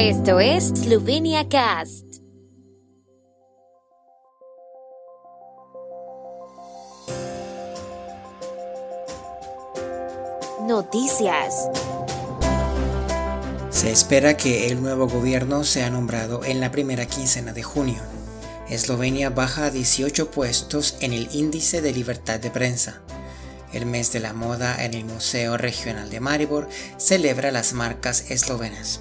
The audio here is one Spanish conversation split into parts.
Esto es Slovenia Cast. Noticias. Se espera que el nuevo gobierno sea nombrado en la primera quincena de junio. Eslovenia baja a 18 puestos en el índice de libertad de prensa. El mes de la moda en el Museo Regional de Maribor celebra las marcas eslovenas.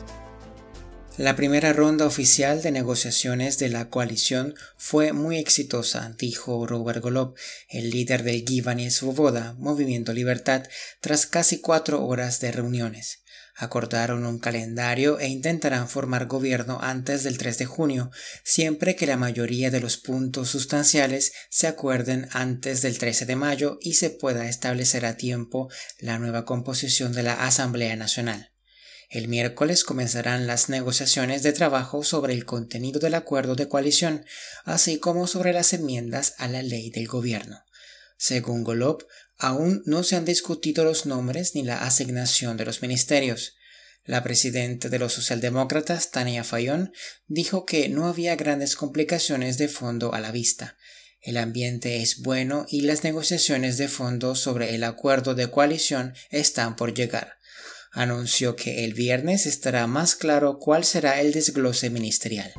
La primera ronda oficial de negociaciones de la coalición fue muy exitosa, dijo Robert Golob, el líder del Givani Svoboda, Movimiento Libertad, tras casi cuatro horas de reuniones. Acordaron un calendario e intentarán formar gobierno antes del 3 de junio, siempre que la mayoría de los puntos sustanciales se acuerden antes del 13 de mayo y se pueda establecer a tiempo la nueva composición de la Asamblea Nacional. El miércoles comenzarán las negociaciones de trabajo sobre el contenido del acuerdo de coalición, así como sobre las enmiendas a la ley del gobierno. Según Golob, aún no se han discutido los nombres ni la asignación de los ministerios. La presidenta de los socialdemócratas, Tania Fayón, dijo que no había grandes complicaciones de fondo a la vista. El ambiente es bueno y las negociaciones de fondo sobre el acuerdo de coalición están por llegar anunció que el viernes estará más claro cuál será el desglose ministerial.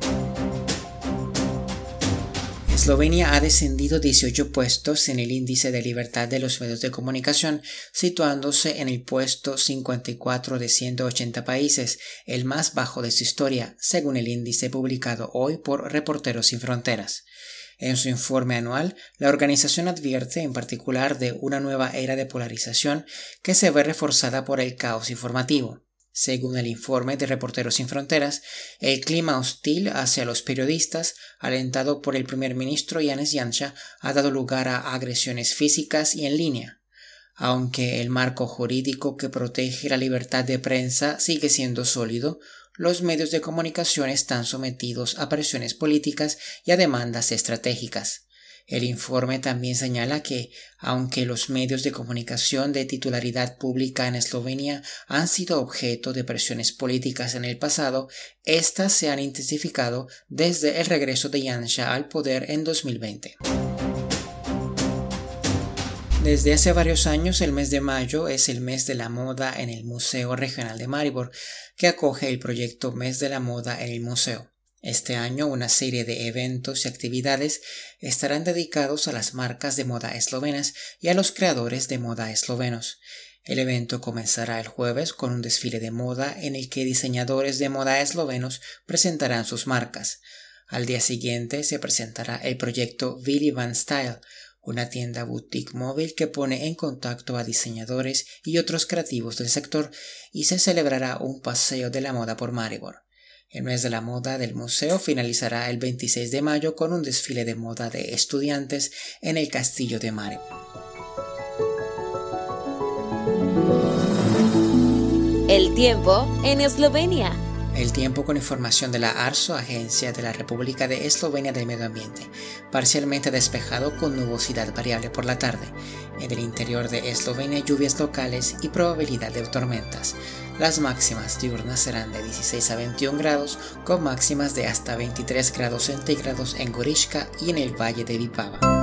Eslovenia ha descendido 18 puestos en el índice de libertad de los medios de comunicación, situándose en el puesto 54 de 180 países, el más bajo de su historia, según el índice publicado hoy por Reporteros sin Fronteras. En su informe anual, la organización advierte en particular de una nueva era de polarización que se ve reforzada por el caos informativo. Según el informe de Reporteros sin Fronteras, el clima hostil hacia los periodistas, alentado por el primer ministro Yanis Yansha, ha dado lugar a agresiones físicas y en línea. Aunque el marco jurídico que protege la libertad de prensa sigue siendo sólido, los medios de comunicación están sometidos a presiones políticas y a demandas estratégicas. El informe también señala que, aunque los medios de comunicación de titularidad pública en Eslovenia han sido objeto de presiones políticas en el pasado, éstas se han intensificado desde el regreso de Janša al poder en 2020. Desde hace varios años el mes de mayo es el mes de la moda en el Museo Regional de Maribor, que acoge el proyecto Mes de la Moda en el Museo. Este año una serie de eventos y actividades estarán dedicados a las marcas de moda eslovenas y a los creadores de moda eslovenos. El evento comenzará el jueves con un desfile de moda en el que diseñadores de moda eslovenos presentarán sus marcas. Al día siguiente se presentará el proyecto Billy Van Style, una tienda boutique móvil que pone en contacto a diseñadores y otros creativos del sector y se celebrará un paseo de la moda por Maribor. El mes de la moda del museo finalizará el 26 de mayo con un desfile de moda de estudiantes en el castillo de Maribor. El tiempo en Eslovenia. El tiempo con información de la ARSO, Agencia de la República de Eslovenia del Medio Ambiente. Parcialmente despejado con nubosidad variable por la tarde. En el interior de Eslovenia lluvias locales y probabilidad de tormentas. Las máximas diurnas serán de 16 a 21 grados, con máximas de hasta 23 grados centígrados en Gorishka y en el valle de Vipava.